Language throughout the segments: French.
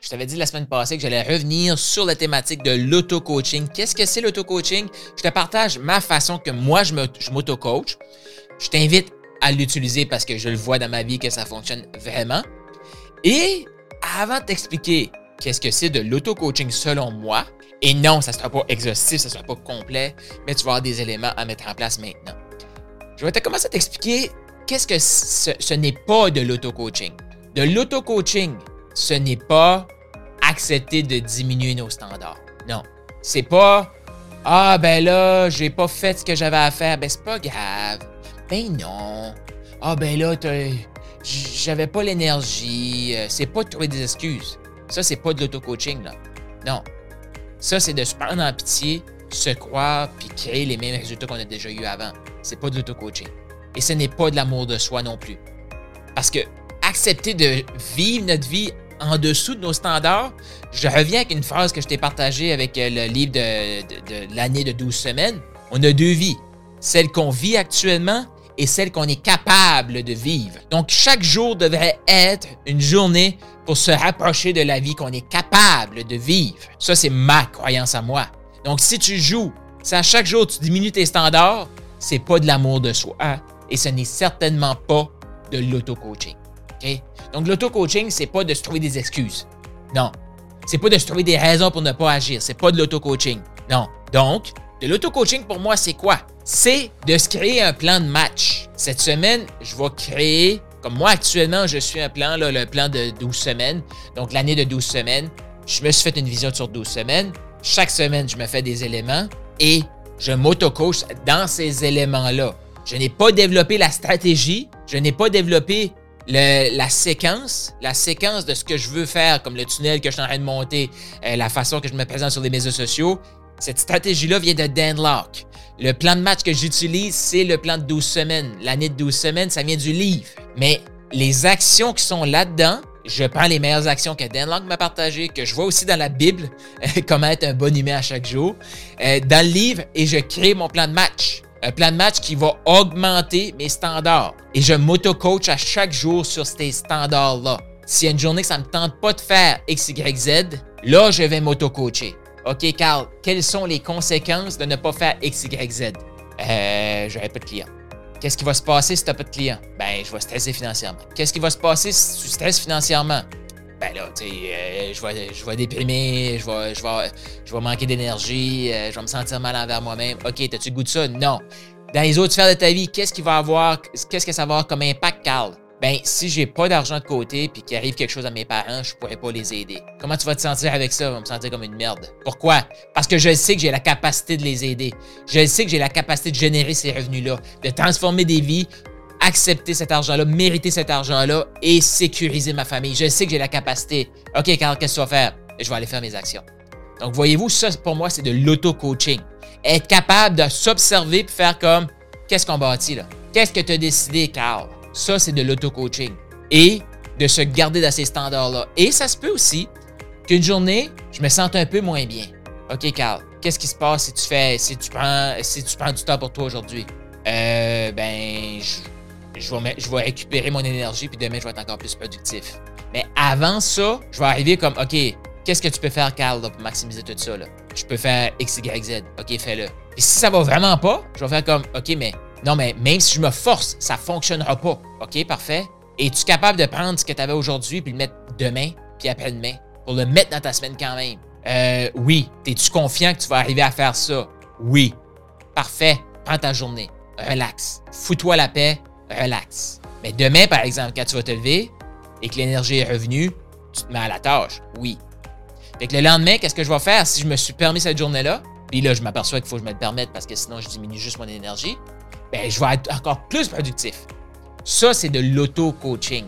Je t'avais dit la semaine passée que j'allais revenir sur la thématique de l'auto-coaching. Qu'est-ce que c'est l'auto-coaching? Je te partage ma façon que moi, je m'auto-coach. Je t'invite à l'utiliser parce que je le vois dans ma vie que ça fonctionne vraiment. Et avant de t'expliquer qu'est-ce que c'est de l'auto-coaching selon moi, et non, ça ne sera pas exhaustif, ça ne sera pas complet, mais tu vas avoir des éléments à mettre en place maintenant. Je vais te commencer à t'expliquer qu'est-ce que ce, ce n'est pas de l'auto-coaching. De l'auto-coaching, ce n'est pas accepter de diminuer nos standards. Non. C'est pas Ah ben là, j'ai pas fait ce que j'avais à faire. Ben c'est pas grave. Ben non. Ah ben là, j'avais pas l'énergie. Euh, c'est pas de trouver des excuses. Ça, c'est pas de l'auto-coaching, là. Non. Ça, c'est de se prendre en pitié, se croire, puis créer les mêmes résultats qu'on a déjà eu avant. C'est pas de l'auto-coaching. Et ce n'est pas de l'amour de soi non plus. Parce que accepter de vivre notre vie en dessous de nos standards, je reviens avec une phrase que je t'ai partagée avec euh, le livre de, l'année de 12 semaines. On a deux vies. Celle qu'on vit actuellement et celle qu'on est capable de vivre. Donc, chaque jour devrait être une journée pour se rapprocher de la vie qu'on est capable de vivre. Ça, c'est ma croyance à moi. Donc, si tu joues, si à chaque jour tu diminues tes standards, c'est pas de l'amour de soi et ce n'est certainement pas de l'auto-coaching. Donc, l'auto-coaching, c'est pas de se trouver des excuses. Non. C'est pas de se trouver des raisons pour ne pas agir. C'est pas de l'auto-coaching. Non. Donc, de l'auto-coaching pour moi, c'est quoi? C'est de se créer un plan de match. Cette semaine, je vais créer, comme moi actuellement, je suis un plan, là, le plan de 12 semaines. Donc, l'année de 12 semaines. Je me suis fait une vision sur 12 semaines. Chaque semaine, je me fais des éléments et je m'auto-coach dans ces éléments-là. Je n'ai pas développé la stratégie, je n'ai pas développé la séquence, la séquence de ce que je veux faire, comme le tunnel que je suis en train de monter, euh, la façon que je me présente sur les réseaux sociaux, cette stratégie-là vient de Dan Locke. Le plan de match que j'utilise, c'est le plan de 12 semaines. L'année de 12 semaines, ça vient du livre. Mais les actions qui sont là-dedans, je prends les meilleures actions que Dan Locke m'a partagées, que je vois aussi dans la Bible, comment être un bon humain à chaque jour, euh, dans le livre, et je crée mon plan de match un plan de match qui va augmenter mes standards. Et je m'auto-coach à chaque jour sur ces standards-là. S'il y a une journée que ça ne me tente pas de faire X, Y, Z, là, je vais m'auto-coacher. OK, Carl, quelles sont les conséquences de ne pas faire X, Y, Z? Euh, pas de clients. Qu'est-ce qui va se passer si tu n'as pas de clients? Ben, je vais stresser financièrement. Qu'est-ce qui va se passer si tu stresses financièrement? Ben là, tu sais, euh, je, vais, déprimer, je vais, manquer d'énergie, euh, je vais me sentir mal envers moi-même. OK, t'as-tu goût de ça? Non. Dans les autres sphères de ta vie, qu'est-ce qui va avoir, qu'est-ce que ça va avoir comme impact, Carl? Ben, si j'ai pas d'argent de côté puis qu'il arrive quelque chose à mes parents, je pourrais pas les aider. Comment tu vas te sentir avec ça? Je vais me sentir comme une merde. Pourquoi? Parce que je sais que j'ai la capacité de les aider. Je sais que j'ai la capacité de générer ces revenus-là, de transformer des vies accepter cet argent-là, mériter cet argent-là et sécuriser ma famille. Je sais que j'ai la capacité. OK, Carl, qu'est-ce que tu vas faire? Je vais aller faire mes actions. Donc, voyez-vous, ça, pour moi, c'est de l'auto-coaching. Être capable de s'observer et faire comme qu'est-ce qu'on bâtit là? Qu'est-ce que tu as décidé, Carl? Ça, c'est de l'auto-coaching. Et de se garder dans ces standards-là. Et ça se peut aussi qu'une journée, je me sente un peu moins bien. OK, Carl, qu'est-ce qui se passe si tu fais, si tu prends, si tu prends du temps pour toi aujourd'hui? Euh, ben, je, je vais, récupérer mon énergie, puis demain, je vais être encore plus productif. Mais avant ça, je vais arriver comme, OK, qu'est-ce que tu peux faire, Carl, pour maximiser tout ça? Là? Je peux faire X, Y, Z. OK, fais-le. Et si ça va vraiment pas, je vais faire comme, OK, mais non, mais même si je me force, ça fonctionnera pas. OK, parfait. Es-tu capable de prendre ce que tu avais aujourd'hui, puis le mettre demain, puis après-demain, pour le mettre dans ta semaine quand même? Euh, oui. Es-tu confiant que tu vas arriver à faire ça? Oui. Parfait. Prends ta journée. Relax. Fous-toi la paix. Relax. Mais demain, par exemple, quand tu vas te lever et que l'énergie est revenue, tu te mets à la tâche. Oui. Fait que le lendemain, qu'est-ce que je vais faire? Si je me suis permis cette journée-là? Puis là, je m'aperçois qu'il faut que je me le permette parce que sinon, je diminue juste mon énergie. Ben, je vais être encore plus productif. Ça, c'est de l'auto-coaching.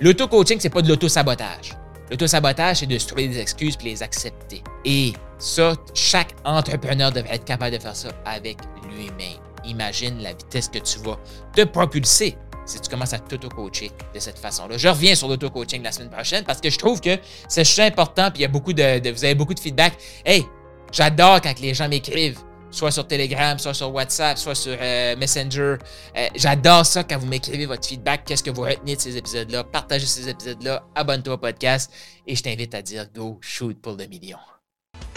L'auto-coaching, c'est pas de l'auto-sabotage. L'auto-sabotage, c'est de se trouver des excuses et les accepter. Et ça, chaque entrepreneur devrait être capable de faire ça avec lui-même. Imagine la vitesse que tu vas te propulser si tu commences à t'auto-coacher de cette façon-là. Je reviens sur l'auto-coaching la semaine prochaine parce que je trouve que c'est important puis il y a beaucoup de, vous avez beaucoup de feedback. Hey, j'adore quand les gens m'écrivent soit sur Telegram, soit sur WhatsApp, soit sur euh, Messenger. Euh, j'adore ça quand vous m'écrivez votre feedback. Qu'est-ce que vous retenez de ces épisodes-là? Partagez ces épisodes-là, abonne-toi au podcast et je t'invite à dire go shoot pour le million.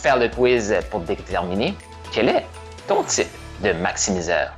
faire le quiz pour déterminer quel est ton type de maximiseur.